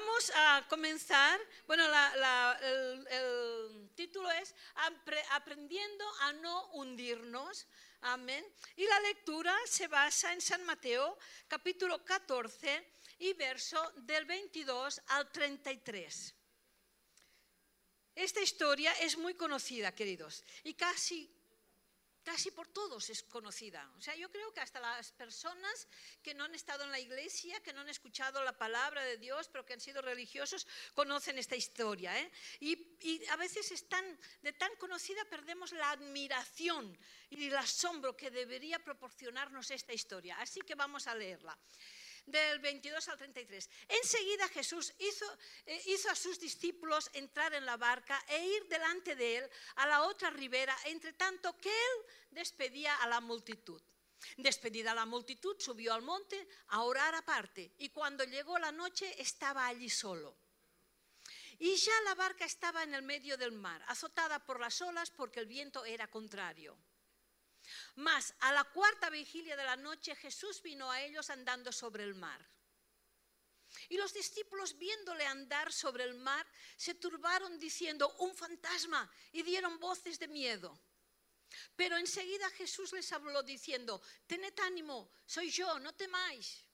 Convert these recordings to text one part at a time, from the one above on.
Vamos a comenzar, bueno, el, el título es Apre- Aprendiendo a no hundirnos. Amén. Y la lectura se basa en San Mateo, capítulo 14 y verso del 22 al 33. Esta historia es muy conocida, queridos, y casi casi por todos es conocida. O sea, yo creo que hasta las personas que no han estado en la iglesia, que no han escuchado la palabra de Dios, pero que han sido religiosos, conocen esta historia. ¿eh? Y, a veces es de tan conocida perdemos la admiración y el asombro que debería proporcionarnos esta historia. Así que vamos a leerla del 22 al 33. Enseguida Jesús hizo, eh, hizo, a sus discípulos entrar en la barca e ir delante de él a la otra ribera, entre tanto que él despedía a la multitud. Despedida la multitud, subió al monte a orar aparte y cuando llegó la noche estaba allí solo. Y ya la barca estaba en el medio del mar, azotada por las olas porque el viento era contrario. Mas a la cuarta vigilia de la noche Jesús vino a ellos andando sobre el mar. Y los discípulos viéndole andar sobre el mar se turbaron diciendo, un fantasma, y dieron voces de miedo. Pero enseguida Jesús les habló diciendo, tened ánimo, soy yo, no temáis.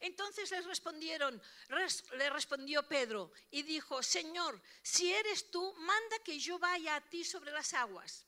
Entonces les respondieron, res, le respondió Pedro y dijo, Señor, si eres tú, manda que yo vaya a ti sobre las aguas.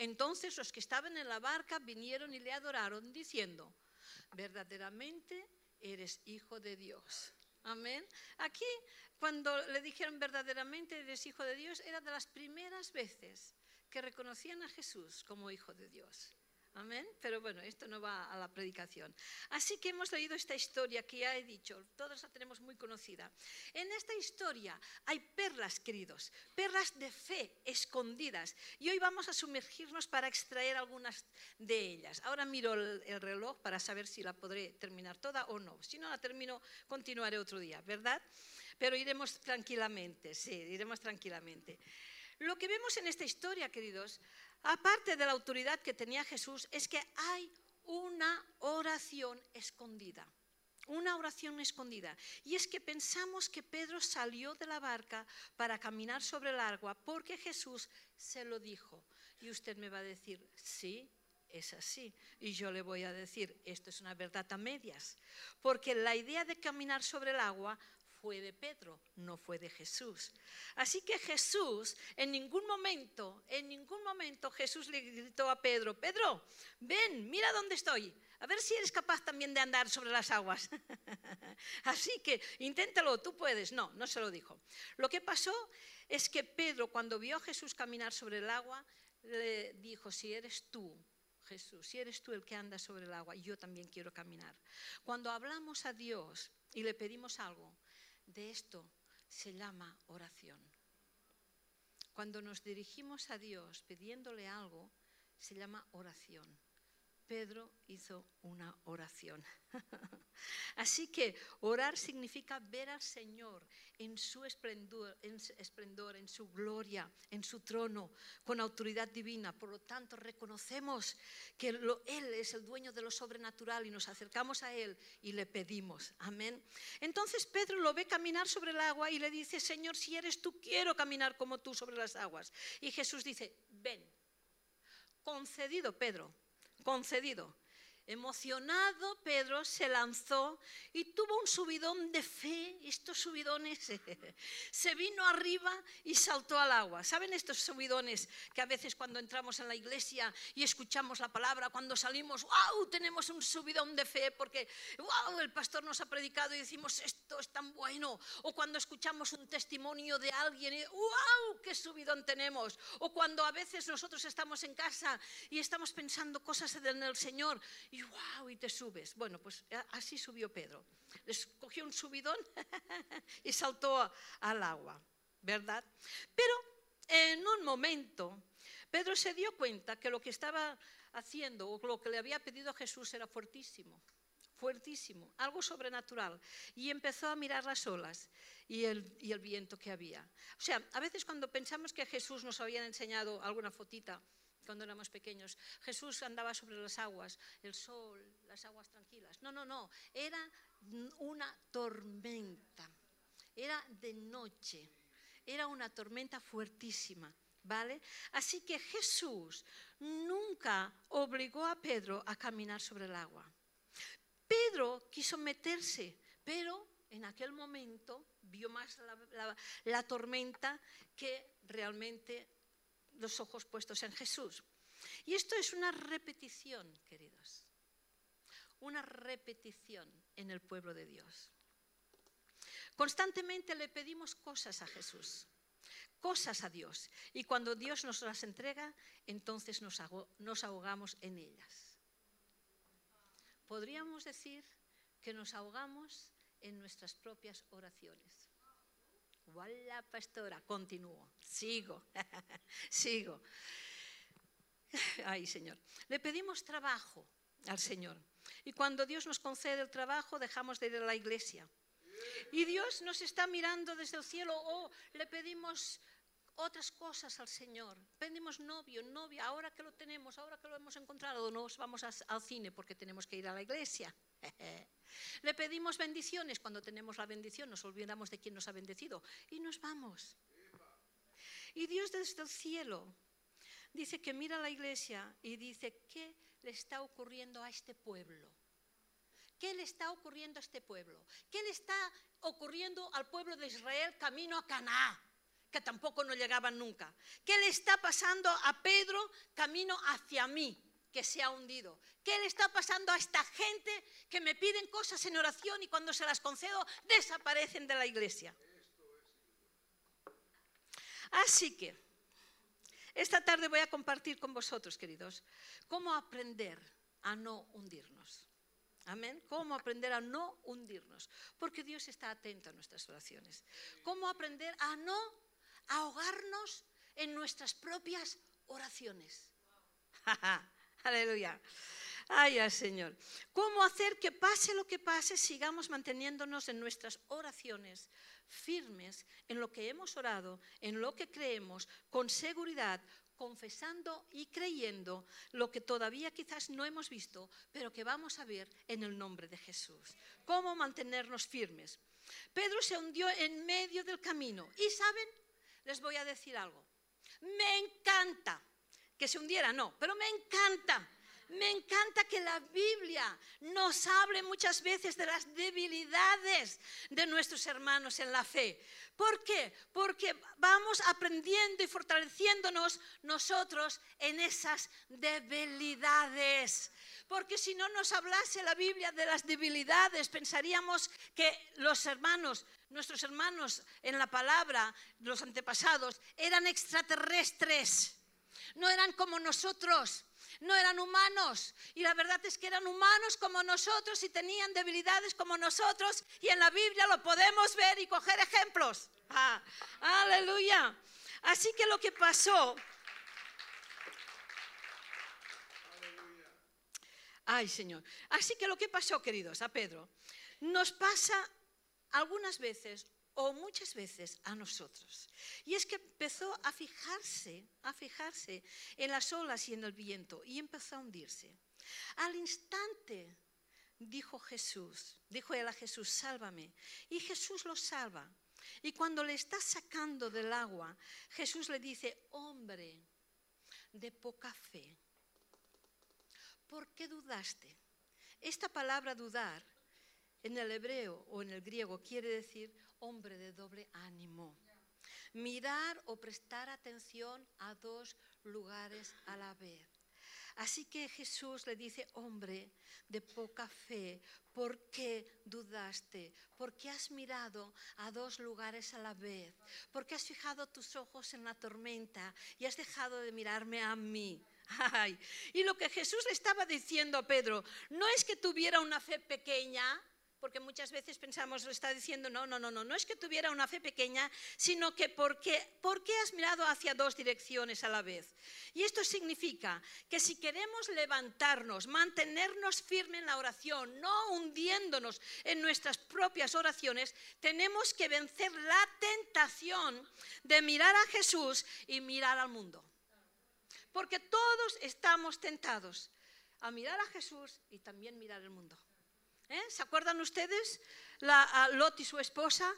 Entonces los que estaban en la barca vinieron y le adoraron diciendo, verdaderamente eres hijo de Dios. Amén. Aquí, cuando le dijeron verdaderamente eres hijo de Dios, era de las primeras veces que reconocían a Jesús como hijo de Dios. Amén. Pero bueno, esto no va a la predicación. Así que hemos leído esta historia que ya he dicho, todos la tenemos muy conocida. En esta historia hay perlas, queridos, perlas de fe escondidas. Y hoy vamos a sumergirnos para extraer algunas de ellas. Ahora miro el, el reloj para saber si la podré terminar toda o no. Si no la termino, continuaré otro día, ¿verdad? Pero iremos tranquilamente, sí, iremos tranquilamente. Lo que vemos en esta historia, queridos, aparte de la autoridad que tenía Jesús, es que hay una oración escondida. Una oración escondida. Y es que pensamos que Pedro salió de la barca para caminar sobre el agua porque Jesús se lo dijo. Y usted me va a decir, sí, es así. Y yo le voy a decir, esto es una verdad a medias. Porque la idea de caminar sobre el agua fue de Pedro, no fue de Jesús. Así que Jesús, en ningún momento, en ningún momento Jesús le gritó a Pedro, Pedro, ven, mira dónde estoy, a ver si eres capaz también de andar sobre las aguas. Así que inténtalo, tú puedes. No, no se lo dijo. Lo que pasó es que Pedro, cuando vio a Jesús caminar sobre el agua, le dijo, si eres tú, Jesús, si eres tú el que anda sobre el agua, yo también quiero caminar. Cuando hablamos a Dios y le pedimos algo, de esto se llama oración. Cuando nos dirigimos a Dios pidiéndole algo, se llama oración. Pedro hizo una oración. Así que orar significa ver al Señor en su esplendor, en, su gloria, en su trono, con autoridad divina. Por lo tanto, reconocemos que Él es el dueño de lo sobrenatural y nos acercamos a Él y le pedimos. Amén. Entonces Pedro lo ve caminar sobre el agua y le dice, Señor, si eres tú, quiero caminar como tú sobre las aguas. Y Jesús dice, ven. Concedido, Pedro concedido. Emocionado, Pedro se lanzó y tuvo un subidón de fe. Estos subidones se vino arriba y saltó al agua. ¿Saben estos subidones que a veces cuando entramos en la iglesia y escuchamos la palabra, cuando salimos, wow, tenemos un subidón de fe porque, wow, el pastor nos ha predicado y decimos, esto es tan bueno. O cuando escuchamos un testimonio de alguien, y, wow, qué subidón tenemos. O cuando a veces nosotros estamos en casa y estamos pensando cosas en el Señor y y te subes. Bueno, pues así subió Pedro. Les cogió un subidón y saltó al agua. ¿verdad? Pero en un momento, Pedro se dio cuenta que lo que estaba haciendo o lo que le había pedido a Jesús era fuertísimo, fuertísimo, algo sobrenatural. Y empezó a mirar las olas y el, y el viento que había. O sea, a veces cuando pensamos que Jesús nos había enseñado alguna fotita, cuando éramos pequeños. Jesús andaba sobre las aguas, el sol, las aguas tranquilas. No, no, no, era una tormenta, era de noche, era una tormenta fuertísima. ¿Vale? Así que Jesús nunca obligó a Pedro a caminar sobre el agua. Pedro quiso meterse, pero en aquel momento vio más la, la tormenta que realmente los ojos puestos en Jesús. Y esto es una repetición, queridos, una repetición en el pueblo de Dios. Constantemente le pedimos cosas a Jesús, cosas a Dios, y cuando Dios nos las entrega, entonces nos, ahogamos en ellas. Podríamos decir que nos ahogamos en nuestras propias oraciones. Hola, pastora, continúo, sigo, sigo. Ay, Señor. Le pedimos trabajo al Señor. Y cuando Dios nos concede el trabajo, dejamos de ir a la iglesia. Y Dios nos está mirando desde el cielo o le pedimos otras cosas al Señor. Pedimos novio, novia, ahora que lo tenemos, ahora que lo hemos encontrado, nos vamos al cine porque tenemos que ir a la iglesia. Le pedimos bendiciones, cuando tenemos la bendición nos olvidamos de quién nos ha bendecido y nos vamos. Y Dios desde el cielo dice que mira a la iglesia y dice, ¿qué le está ocurriendo a este pueblo? ¿Qué le está ocurriendo a este pueblo? ¿Qué le está ocurriendo al pueblo de Israel camino a Canaá? Que tampoco no llegaban nunca. ¿Qué le está pasando a Pedro camino hacia mí? Que se ha hundido. ¿Qué le está pasando a esta gente que me piden cosas en oración y cuando se las concedo desaparecen de la iglesia? Así que, esta tarde voy a compartir con vosotros, queridos, cómo aprender a no hundirnos. Amén. Cómo aprender a no hundirnos. Porque Dios está atento a nuestras oraciones. Cómo aprender a no ahogarnos en nuestras propias oraciones. Aleluya. Ay, al Señor. ¿Cómo hacer que pase lo que pase, sigamos manteniéndonos en nuestras oraciones firmes en lo que hemos orado, en lo que creemos, con seguridad, confesando y creyendo lo que todavía quizás no hemos visto, pero que vamos a ver en el nombre de Jesús. ¿Cómo mantenernos firmes? Pedro se hundió en medio del camino. Y saben, les voy a decir algo. Me encanta que se hundiera, no, pero me encanta. Me encanta que la Biblia nos hable muchas veces de las debilidades de nuestros hermanos en la fe. ¿Por qué? Porque vamos aprendiendo y fortaleciéndonos nosotros en esas debilidades. Porque si no nos hablase la Biblia de las debilidades, pensaríamos que los hermanos, nuestros hermanos en la palabra, los antepasados, eran extraterrestres no eran como nosotros, no eran humanos. Y la verdad es que eran humanos como nosotros y tenían debilidades como nosotros. Y en la Biblia lo podemos ver y coger ejemplos. Ah, aleluya. Así que lo que pasó... Ay, Señor. Así que lo que pasó, queridos, a Pedro, nos pasa algunas veces o muchas veces a nosotros. Y es que empezó a fijarse, a fijarse en las olas y en el viento y empezó a hundirse. Al instante dijo Jesús, dijo él a Jesús, sálvame. Y Jesús lo salva. Y cuando le está sacando del agua, Jesús le dice, hombre de poca fe, ¿por qué dudaste? Esta palabra dudar en el hebreo o en el griego quiere decir hombre de doble ánimo. Mirar o prestar atención a dos lugares a la vez. Así que Jesús le dice, hombre de poca fe, ¿por qué dudaste? ¿Por qué has mirado a dos lugares a la vez? ¿Por qué has fijado tus ojos en la tormenta y has dejado de mirarme a mí? Y lo que Jesús le estaba diciendo a Pedro, no es que tuviera una fe pequeña, porque muchas veces pensamos, lo está diciendo, no, no, no, no, no es que tuviera una fe pequeña, sino que porque, porque has mirado hacia dos direcciones a la vez. Y esto significa que si queremos levantarnos, mantenernos firmes en la oración, no hundiéndonos en nuestras propias oraciones, tenemos que vencer la tentación de mirar a Jesús y mirar al mundo. Porque todos estamos tentados a mirar a Jesús y también mirar el mundo. ¿Eh? ¿Se acuerdan ustedes? La, Lot y su esposa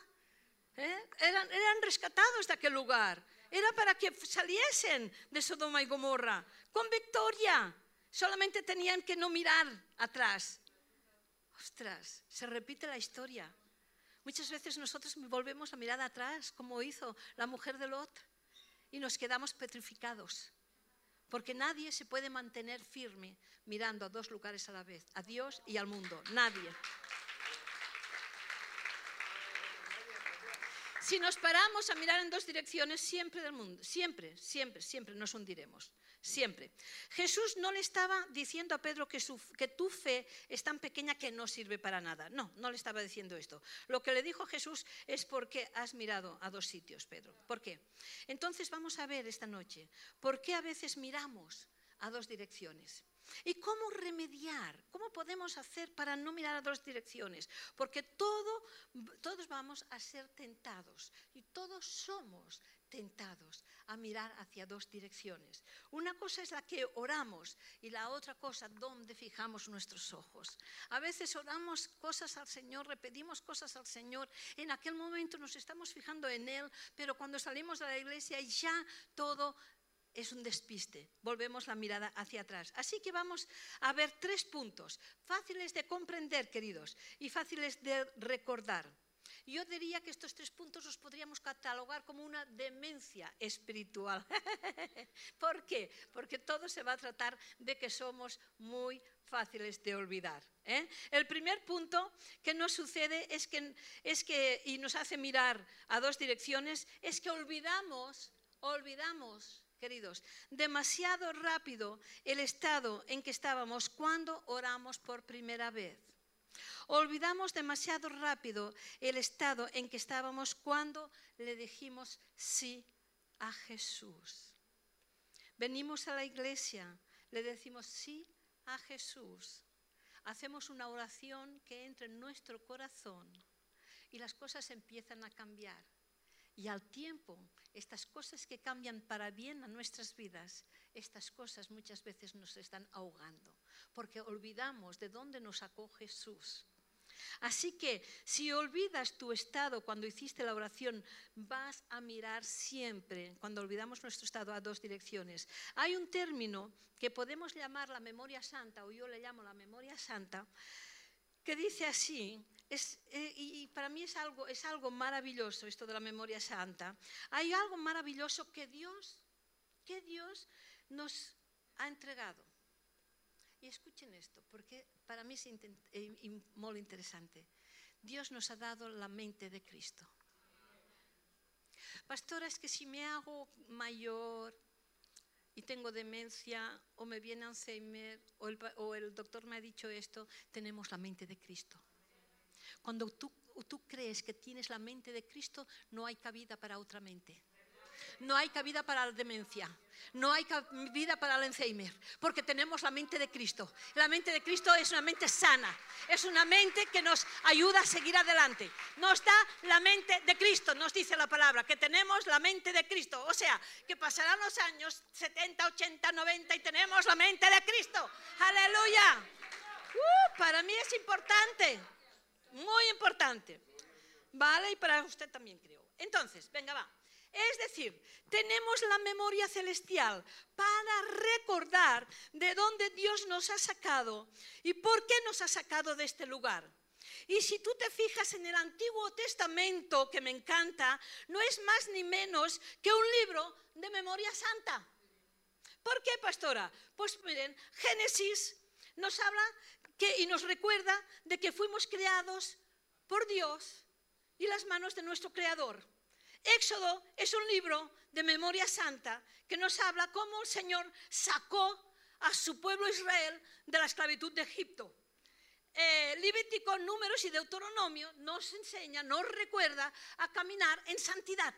¿eh? eran, eran rescatados de aquel lugar. Era para que saliesen de Sodoma y Gomorra con victoria. Solamente tenían que no mirar atrás. Ostras, se repite la historia. Muchas veces nosotros volvemos a mirar atrás, como hizo la mujer de Lot, y nos quedamos petrificados. Porque nadie se puede mantener firme mirando a dos lugares a la vez, a Dios y al mundo. Nadie. Si nos paramos a mirar en dos direcciones, siempre del mundo, siempre, siempre, siempre nos hundiremos siempre. Jesús no le estaba diciendo a Pedro que, tu fe es tan pequeña que no sirve para nada. No, no le estaba diciendo esto. Lo que le dijo Jesús es porque has mirado a dos sitios, Pedro. ¿Por qué? Entonces vamos a ver esta noche por qué a veces miramos a dos direcciones. ¿Y cómo remediar? ¿Cómo podemos hacer para no mirar a dos direcciones? Porque todo, todos vamos a ser tentados y todos somos tentados a mirar hacia dos direcciones. Una cosa es la que oramos y la otra cosa donde fijamos nuestros ojos. A veces oramos cosas al Señor, repetimos cosas al Señor, en aquel momento nos estamos fijando en Él, pero cuando salimos de la iglesia ya todo es un despiste. Volvemos la mirada hacia atrás. Así que vamos a ver tres puntos, fáciles de comprender, queridos, y fáciles de recordar. Yo diría que estos tres puntos los podríamos catalogar como una demencia espiritual. ¿Por qué? Porque todo se va a tratar de que somos muy fáciles de olvidar. ¿eh? El primer punto que nos sucede es que, y nos hace mirar a dos direcciones, es que olvidamos, olvidamos queridos, demasiado rápido el estado en que estábamos cuando oramos por primera vez. Olvidamos demasiado rápido el estado en que estábamos cuando le dijimos sí a Jesús. Venimos a la iglesia, le decimos sí a Jesús. Hacemos una oración que entre en nuestro corazón y las cosas empiezan a cambiar. Y al tiempo, estas cosas que cambian para bien a nuestras vidas, estas cosas muchas veces nos están ahogando, porque olvidamos de dónde nos sacó Jesús. Así que si olvidas tu estado cuando hiciste la oración, vas a mirar siempre, cuando olvidamos nuestro estado, a dos direcciones. Hay un término que podemos llamar la memoria santa, o yo le llamo la memoria santa, que dice así, eh, y para mí es algo, es algo maravilloso esto de la memoria santa. Hay algo maravilloso que Dios, que Dios nos ha entregado. Y escuchen esto, porque para mí es eh, muy interesante. Dios nos ha dado la mente de Cristo. Pastora, es que si me hago mayor y tengo demencia o me viene Alzheimer o el, o el doctor me ha dicho esto, tenemos la mente de Cristo. Cuando tú, tú crees que tienes la mente de Cristo, no hay cabida para otra mente. No hay cabida para la demencia. No hay cabida para el Alzheimer, porque tenemos la mente de Cristo. La mente de Cristo es una mente sana, es una mente que nos ayuda a seguir adelante. Nos da la mente de Cristo, nos dice la palabra, que tenemos la mente de Cristo. O sea, que pasarán los años 70, 80, 90 y tenemos la mente de Cristo. Aleluya. Uh, para mí es importante, muy importante. ¿Vale? Y para usted también creo. Entonces, venga, va. Es decir, tenemos la memoria celestial para recordar de dónde Dios nos ha sacado y por qué nos ha sacado de este lugar. Y si tú te fijas en el Antiguo Testamento, que me encanta, no es más ni menos que un libro de memoria santa. ¿Por qué, pastora? Pues miren, Génesis nos habla y nos recuerda de que fuimos creados por Dios y las manos de nuestro Creador. Éxodo es un libro de memoria santa que nos habla cómo el Señor sacó a su pueblo Israel de la esclavitud de Egipto. eh, Levítico, Números y Deuteronomio nos enseña, nos recuerda a caminar en santidad,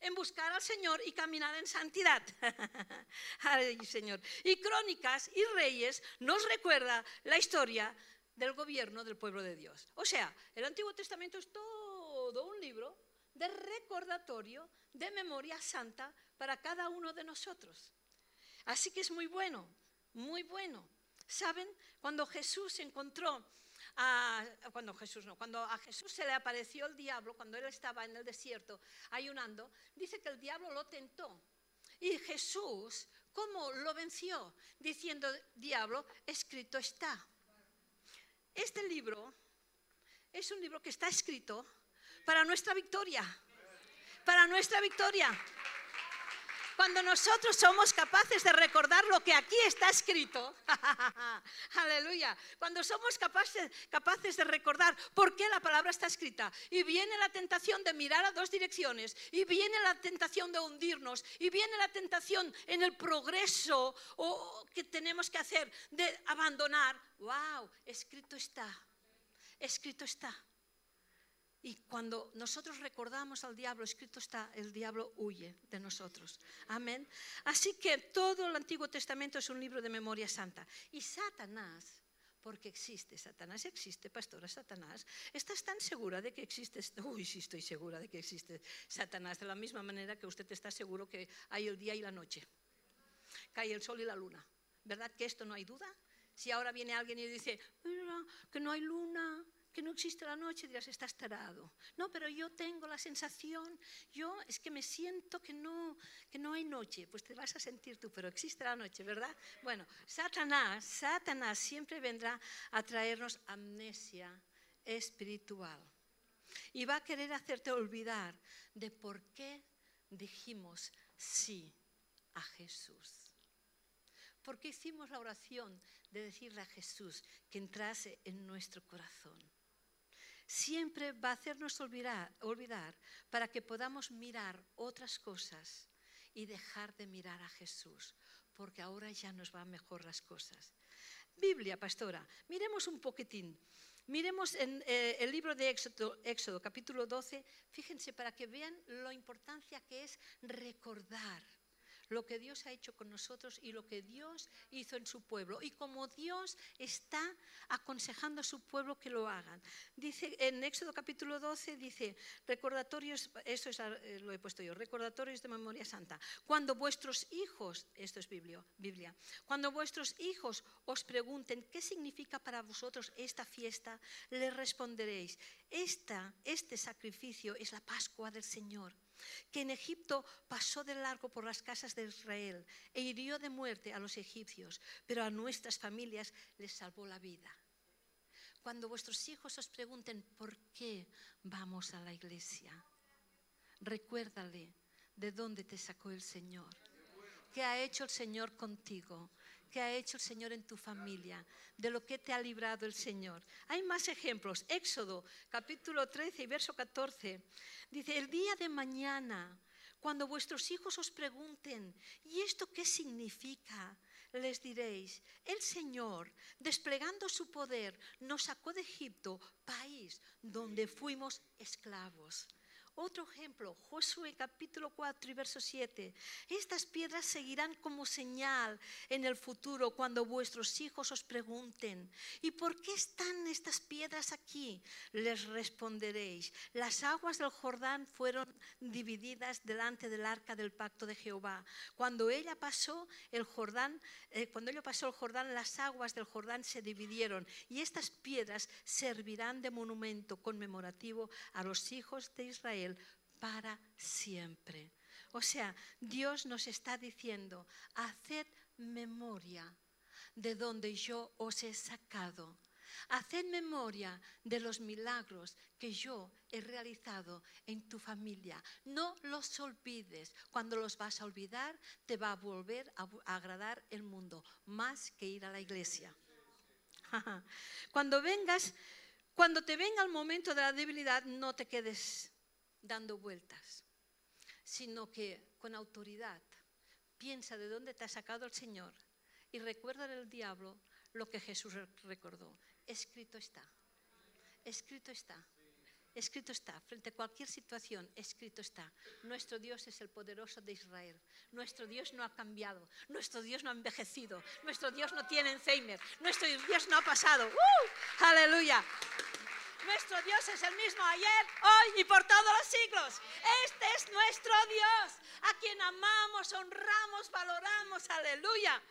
en buscar al Señor y caminar en santidad. Ay, Señor. Y Crónicas y Reyes nos recuerda la historia del gobierno del pueblo de Dios. O sea, el Antiguo Testamento es todo un libro de recordatorio, de memoria santa para cada uno de nosotros. Así que es muy bueno, muy bueno. ¿Saben? Cuando Jesús encontró a, cuando Jesús no, cuando a Jesús se le apareció el diablo, cuando él estaba en el desierto ayunando, dice que el diablo lo tentó. Y Jesús, ¿cómo lo venció? Diciendo, diablo, escrito está. Este libro es un libro que está escrito para nuestra victoria, para nuestra victoria. Cuando nosotros somos capaces de recordar lo que aquí está escrito, aleluya, cuando somos capaces, capaces de recordar por qué la palabra está escrita y viene la tentación de mirar a dos direcciones y viene la tentación de hundirnos y viene la tentación en el progreso o, que tenemos que hacer de abandonar, wow, escrito está, escrito está. Y cuando nosotros recordamos al diablo, escrito está, el diablo huye de nosotros. Amén. Así que todo el Antiguo Testamento es un libro de memoria santa. Y Satanás, porque existe, Satanás existe, pastora Satanás, ¿estás tan segura de que existe? Uy, sí estoy segura de que existe Satanás, de la misma manera que usted está seguro que hay el día y la noche, hay el sol y la luna. ¿Verdad que esto no hay duda? Si ahora viene alguien y dice, mira, que no hay luna, que no existe la noche, dirás, estás tarado. No, pero yo tengo la sensación, yo es que me siento que no, que no hay noche. Pues te vas a sentir tú, pero existe la noche, ¿verdad? Bueno, Satanás, Satanás siempre vendrá a traernos amnesia espiritual. Y va a querer hacerte olvidar de por qué dijimos sí a Jesús. ¿Por qué hicimos la oración de decirle a Jesús que entrase en nuestro corazón? Siempre va a hacernos olvidar, para que podamos mirar otras cosas y dejar de mirar a Jesús, porque ahora ya nos van mejor las cosas. Biblia, pastora, miremos un poquitín. Miremos en eh, el libro de Éxodo, Éxodo, capítulo 12, fíjense para que vean la importancia que es recordar lo que Dios ha hecho con nosotros y lo que Dios hizo en su pueblo y como Dios está aconsejando a su pueblo que lo hagan. Dice en Éxodo capítulo 12 dice, recordatorios, esto es, eh, lo he puesto yo, recordatorios de memoria santa. Cuando vuestros hijos, esto es Biblia, Biblia, cuando vuestros hijos os pregunten qué significa para vosotros esta fiesta, les responderéis, esta, este sacrificio es la Pascua del Señor que en Egipto pasó de largo por las casas de Israel e hirió de muerte a los egipcios, pero a nuestras familias les salvó la vida. Cuando vuestros hijos os pregunten por qué vamos a la iglesia, recuérdale de dónde te sacó el Señor, qué ha hecho el Señor contigo, qué ha hecho el Señor en tu familia, de lo que te ha librado el Señor. Hay más ejemplos. Éxodo capítulo 13 y verso 14. Dice, el día de mañana, cuando vuestros hijos os pregunten, ¿y esto qué significa? Les diréis, el Señor, desplegando su poder, nos sacó de Egipto, país donde fuimos esclavos. Otro ejemplo, Josué capítulo 4 y verso 7. Estas piedras seguirán como señal en el futuro cuando vuestros hijos os pregunten, ¿y por qué están estas piedras aquí? Les responderéis, las aguas del Jordán fueron divididas delante del arca del pacto de Jehová. Cuando ella pasó el Jordán, eh, cuando ella pasó el Jordán, las aguas del Jordán se dividieron y estas piedras servirán de monumento conmemorativo a los hijos de Israel para siempre. O sea, Dios nos está diciendo, haced memoria de donde yo os he sacado. Haced memoria de los milagros que yo he realizado en tu familia. No los olvides. Cuando los vas a olvidar, te va a volver a agradar el mundo, más que ir a la iglesia. Cuando vengas, cuando te venga el momento de la debilidad, no te quedes dando vueltas, sino que con autoridad piensa de dónde te ha sacado el Señor y recuerda del diablo lo que Jesús recordó. escrito está. Escrito está. Escrito está, frente a cualquier situación, escrito está. Nuestro Dios es el poderoso de Israel. Nuestro Dios no ha cambiado. Nuestro Dios no ha envejecido. Nuestro Dios no tiene Alzheimer. Nuestro Dios no ha pasado. ¡Uh! Aleluya. Nuestro Dios es el mismo ayer, hoy y por todos los siglos. Este es nuestro Dios, a quien amamos, honramos, valoramos. Aleluya.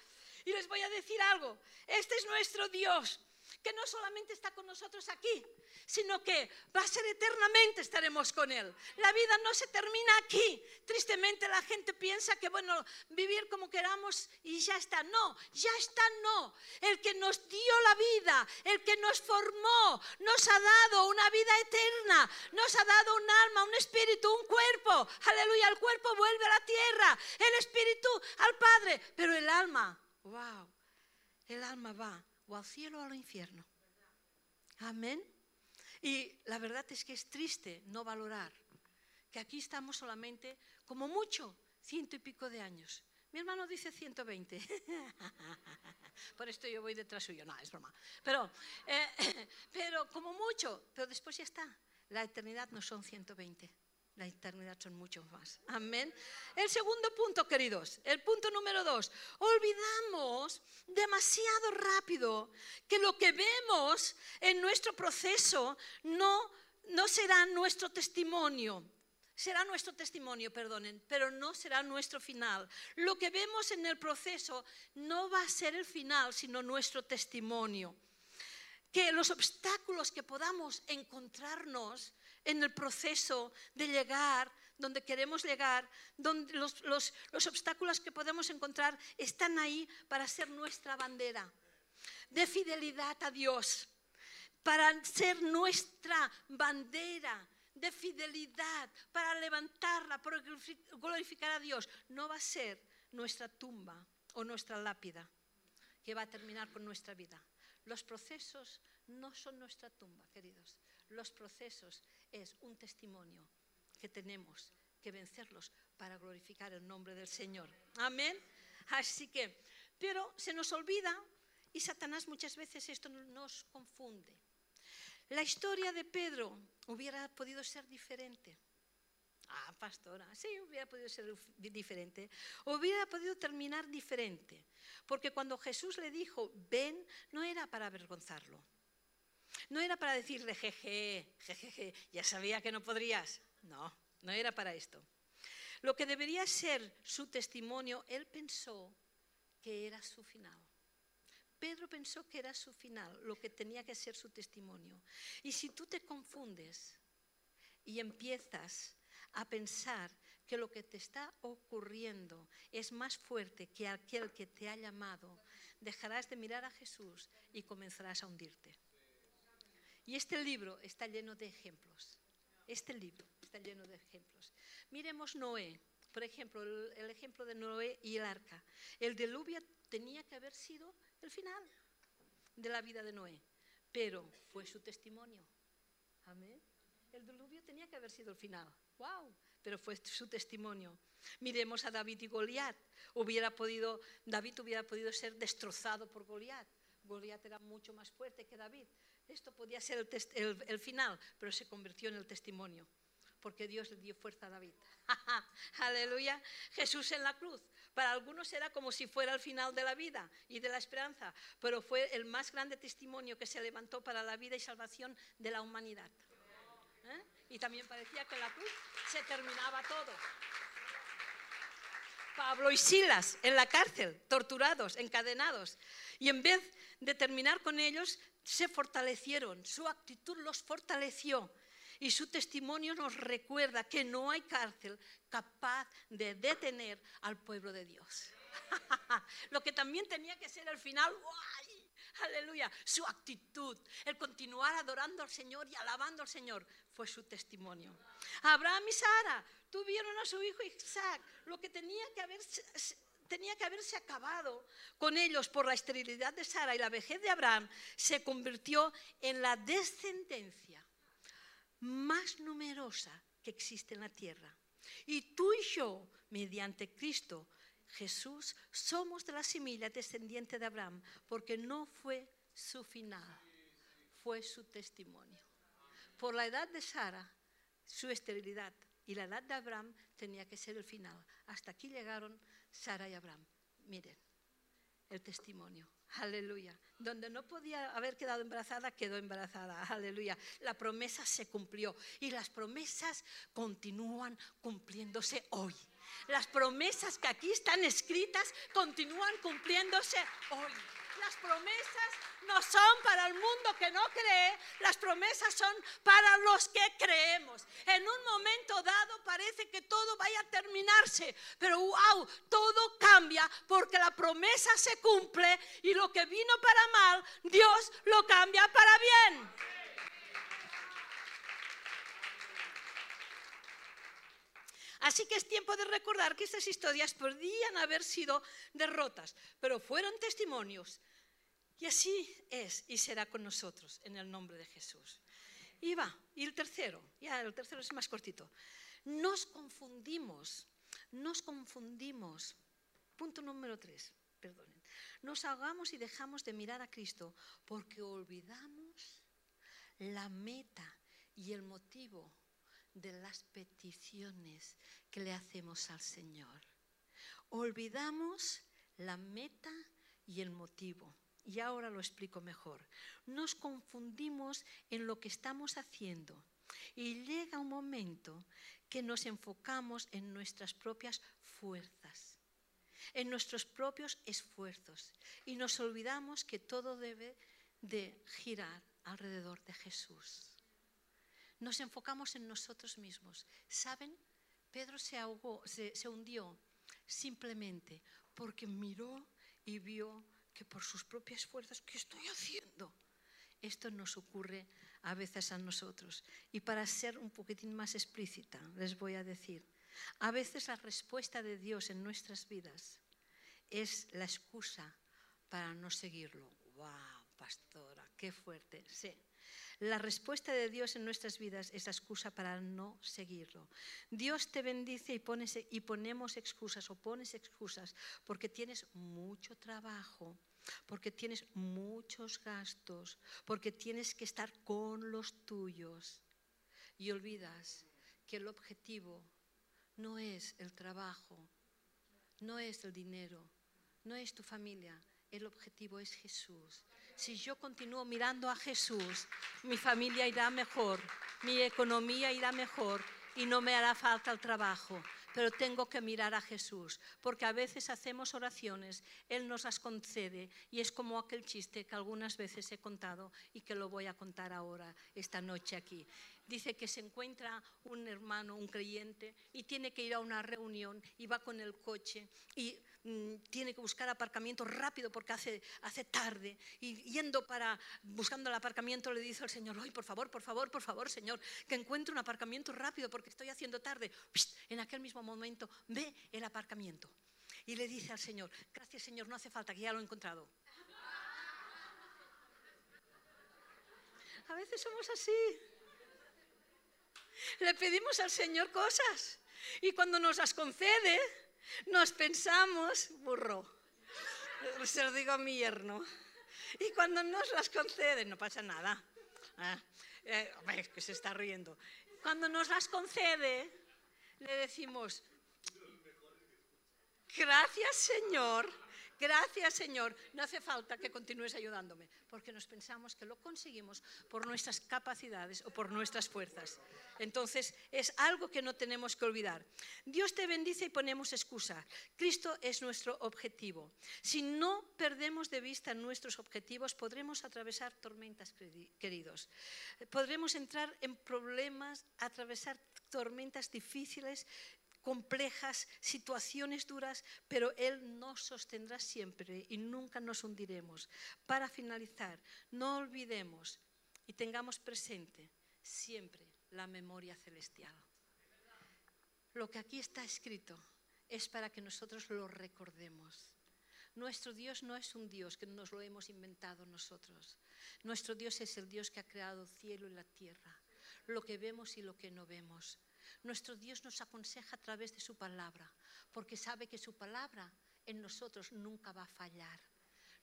Y les voy a decir algo. Este es nuestro Dios que no solamente está con nosotros aquí, sino que va a ser eternamente estaremos con Él. La vida no se termina aquí. Tristemente la gente piensa que, bueno, vivir como queramos y ya está. No, ya está no. El que nos dio la vida, el que nos formó, nos ha dado una vida eterna, nos ha dado un alma, un espíritu, un cuerpo. Aleluya, el cuerpo vuelve a la tierra, el espíritu al Padre, pero el alma, wow, el alma va o al cielo o al infierno. Amén. Y la verdad es que es triste no valorar que aquí estamos solamente, como mucho, ciento y pico de años. Mi hermano dice 120. Por esto yo voy detrás suyo. No, es broma. Pero, eh, pero como mucho, pero después ya está. La eternidad no son 120 la eternidad son mucho más. Amén. El segundo punto, queridos, el punto número dos, olvidamos demasiado rápido que lo que vemos en nuestro proceso no, no será nuestro testimonio. Será nuestro testimonio, perdonen, pero no será nuestro final. Lo que vemos en el proceso no va a ser el final, sino nuestro testimonio. Que los obstáculos que podamos encontrarnos en el proceso de llegar donde queremos llegar, donde los, los, obstáculos que podemos encontrar están ahí para ser nuestra bandera de fidelidad a Dios, para ser nuestra bandera de fidelidad, para levantarla, para glorificar a Dios. No va a ser nuestra tumba o nuestra lápida que va a terminar con nuestra vida. Los procesos no son nuestra tumba, queridos. Los procesos es un testimonio que tenemos que vencerlos para glorificar el nombre del Señor. Amén. Así que, pero se nos olvida y Satanás muchas veces esto nos confunde. La historia de Pedro hubiera podido ser diferente. Ah, pastora, sí, hubiera podido ser diferente. Hubiera podido terminar diferente. Porque cuando Jesús le dijo, ven, no era para avergonzarlo no era para decirle, jeje, jeje, ya sabía que no podrías. No, no era para esto. Lo que debería ser su testimonio, él pensó que era su final. Pedro pensó que era su final, lo que tenía que ser su testimonio. Y si tú te confundes y empiezas a pensar que lo que te está ocurriendo es más fuerte que aquel que te ha llamado, dejarás de mirar a Jesús y comenzarás a hundirte. Y este libro está lleno de ejemplos. Este libro está lleno de ejemplos. Miremos Noé, por ejemplo, el, ejemplo de Noé y el arca. El diluvio tenía que haber sido el final de la vida de Noé, pero fue su testimonio. Amén. El diluvio tenía que haber sido el final. ¡Wow! Pero fue su testimonio. Miremos a David y Goliat. Hubiera podido, David hubiera podido ser destrozado por Goliat. Goliat era mucho más fuerte que David, esto podía ser el, final, pero se convirtió en el testimonio, porque Dios le dio fuerza a David. Aleluya. Jesús en la cruz. Para algunos era como si fuera el final de la vida y de la esperanza, pero fue el más grande testimonio que se levantó para la vida y salvación de la humanidad. ¿Eh? Y también parecía que en la cruz se terminaba todo. Pablo y Silas en la cárcel, torturados, encadenados. Y en vez de terminar con ellos, se fortalecieron, su actitud los fortaleció y su testimonio nos recuerda que no hay cárcel capaz de detener al pueblo de Dios. Lo que también tenía que ser el final, aleluya, su actitud, el continuar adorando al Señor y alabando al Señor, fue su testimonio. Abraham y Sara tuvieron a su hijo Isaac, lo que tenía que haber tenía que haberse acabado con ellos por la esterilidad de Sara y la vejez de Abraham, se convirtió en la descendencia más numerosa que existe en la tierra. Y tú y yo, mediante Cristo Jesús, somos de la semilla descendiente de Abraham, porque no fue su final. fue su testimonio. Por la edad de Sara, su esterilidad, y la edad de Abraham tenía que ser el final. Hasta aquí llegaron Sara y Abraham. Miren, el testimonio. Aleluya. Donde no podía haber quedado embarazada, quedó embarazada. Aleluya. La promesa se cumplió y las promesas continúan cumpliéndose hoy. Las promesas que aquí están escritas continúan cumpliéndose hoy. Las promesas no son para el mundo que no cree, las promesas son para los que creemos. En un momento dado parece que todo vaya a terminarse, pero wow, todo cambia porque la promesa se cumple y lo que vino para mal, Dios lo cambia para bien. Así que es tiempo de recordar que estas historias podrían haber sido derrotas, pero fueron testimonios y así es y será con nosotros en el nombre de Jesús. Y va, y el tercero, ya el tercero es más cortito. Nos confundimos, nos confundimos. Punto número tres, perdonen. Nos ahogamos y dejamos de mirar a Cristo porque olvidamos la meta y el motivo de las peticiones que le hacemos al Señor. Olvidamos la meta y el motivo. Y ahora lo explico mejor. Nos confundimos en lo que estamos haciendo y llega un momento que nos enfocamos en nuestras propias fuerzas, en nuestros propios esfuerzos y nos olvidamos que todo debe de girar alrededor de Jesús. Nos enfocamos en nosotros mismos. ¿Saben? Pedro se ahogó, se, se hundió simplemente porque miró y vio que por sus propias fuerzas, ¿qué estoy haciendo? Esto nos ocurre a veces a nosotros. Y para ser un poquitín más explícita, les voy a decir, a veces la respuesta de Dios en nuestras vidas es la excusa para no seguirlo. ¡Wow, pastora! ¡Qué fuerte! Sí. La respuesta de Dios en nuestras vidas es la excusa para no seguirlo. Dios te bendice y, pones, y ponemos excusas o pones excusas porque tienes mucho trabajo, porque tienes muchos gastos, porque tienes que estar con los tuyos y olvidas que el objetivo no es el trabajo, no es el dinero, no es tu familia, el objetivo es Jesús. Si yo continúo mirando a Jesús, mi familia irá mejor, mi economía irá mejor y no me hará falta el trabajo pero tengo que mirar a Jesús, porque a veces hacemos oraciones, Él nos las concede y es como aquel chiste que algunas veces he contado y que lo voy a contar ahora, esta noche aquí. Dice que se encuentra un hermano, un creyente, y tiene que ir a una reunión y va con el coche y mm, tiene que buscar aparcamiento rápido porque hace, hace tarde. Y yendo para, buscando el aparcamiento, le dice al Señor, ay, por favor, por favor, por favor, Señor, que encuentre un aparcamiento rápido porque estoy haciendo tarde. En aquel mismo momento ve el aparcamiento y le dice al Señor, gracias Señor, no hace falta, que ya lo he encontrado. A veces somos así. Le pedimos al Señor cosas y cuando nos las concede, nos pensamos, burro, se lo digo a mi yerno, y cuando nos las concede, no pasa nada. Ah, eh, que se está riendo. Cuando nos las concede, le decimos, gracias Señor, gracias Señor, no hace falta que continúes ayudándome, porque nos pensamos que lo conseguimos por nuestras capacidades o por nuestras fuerzas. Entonces es algo que no tenemos que olvidar. Dios te bendice y ponemos excusa. Cristo es nuestro objetivo. Si no perdemos de vista nuestros objetivos, podremos atravesar tormentas, queridos. Podremos entrar en problemas, atravesar tormentas difíciles, complejas, situaciones duras, pero Él nos sostendrá siempre y nunca nos hundiremos. Para finalizar, no olvidemos y tengamos presente siempre la memoria celestial. Lo que aquí está escrito es para que nosotros lo recordemos. Nuestro Dios no es un Dios que nos lo hemos inventado nosotros. Nuestro Dios es el Dios que ha creado el cielo y la tierra, lo que vemos y lo que no vemos. Nuestro Dios nos aconseja a través de su palabra, porque sabe que su palabra en nosotros nunca va a fallar.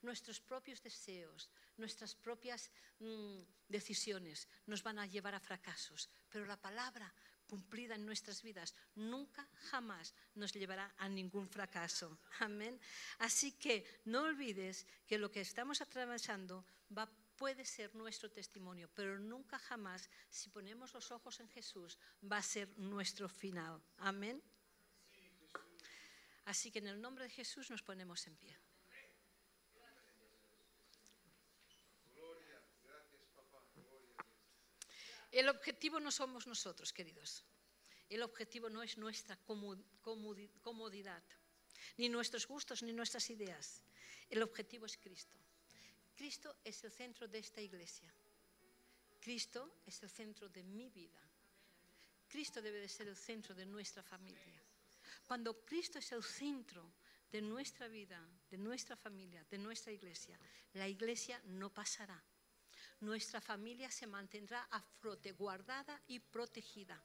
nuestros propios deseos, nuestras propias mm, decisiones nos van a llevar a fracasos, pero la palabra cumplida en nuestras vidas nunca jamás nos llevará a ningún fracaso. Amén. Así que no olvides que lo que estamos atravesando va puede ser nuestro testimonio, pero nunca jamás, si ponemos los ojos en Jesús, va a ser nuestro final. Amén. Así que en el nombre de Jesús nos ponemos en pie. El objetivo no somos nosotros, queridos. El objetivo no es nuestra comodidad, ni nuestros gustos, ni nuestras ideas. El objetivo es Cristo. Cristo es el centro de esta iglesia. Cristo es el centro de mi vida. Cristo debe de ser el centro de nuestra familia. Cuando Cristo es el centro de nuestra vida, de nuestra familia, de nuestra iglesia, la iglesia no pasará. Nuestra familia se mantendrá a frote, guardada y protegida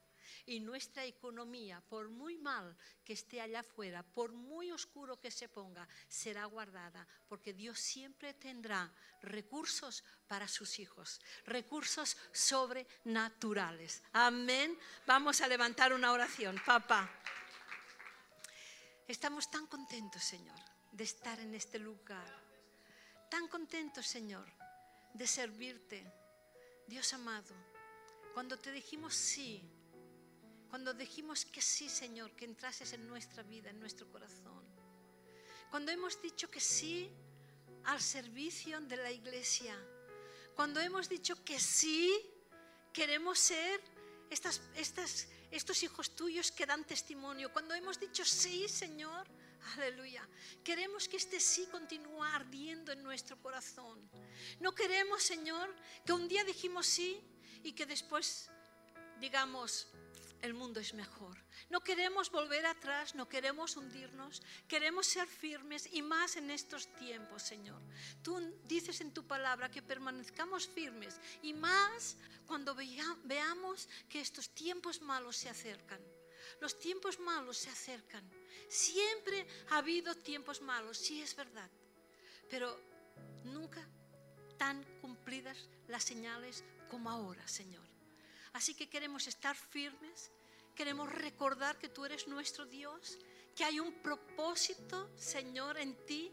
y nuestra economía, por muy mal que esté allá afuera, por muy oscuro que se ponga, será guardada, porque Dios siempre tendrá recursos para sus hijos, recursos sobrenaturales. Amén. Vamos a levantar una oración, papá. Estamos tan contentos, Señor, de estar en este lugar. Tan contentos, Señor, de servirte. Dios amado, cuando te dijimos sí, cuando dijimos que sí, Señor, que entrases en nuestra vida, en nuestro corazón. Cuando hemos dicho que sí al servicio de la iglesia. Cuando hemos dicho que sí, queremos ser estas, estas, estos hijos tuyos que dan testimonio. Cuando hemos dicho sí, Señor, aleluya, queremos que este sí continúe ardiendo en nuestro corazón. No queremos, Señor, que un día dijimos sí y que después digamos, el mundo es mejor. No queremos volver atrás, no queremos hundirnos, queremos ser firmes y más en estos tiempos, Señor. Tú dices en tu palabra que permanezcamos firmes y más cuando veamos que estos tiempos malos se acercan. Los tiempos malos se acercan. Siempre ha habido tiempos malos, sí es verdad, pero nunca tan cumplidas las señales como ahora, Señor. Así que queremos estar firmes, queremos recordar que tú eres nuestro Dios, que hay un propósito, Señor, en ti.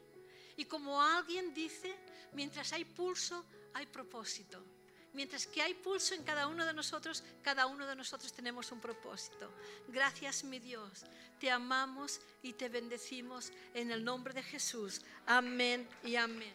Y como alguien dice, mientras hay pulso, hay propósito. Mientras que hay pulso en cada uno de nosotros, cada uno de nosotros tenemos un propósito. Gracias, mi Dios. Te amamos y te bendecimos en el nombre de Jesús. Amén y amén.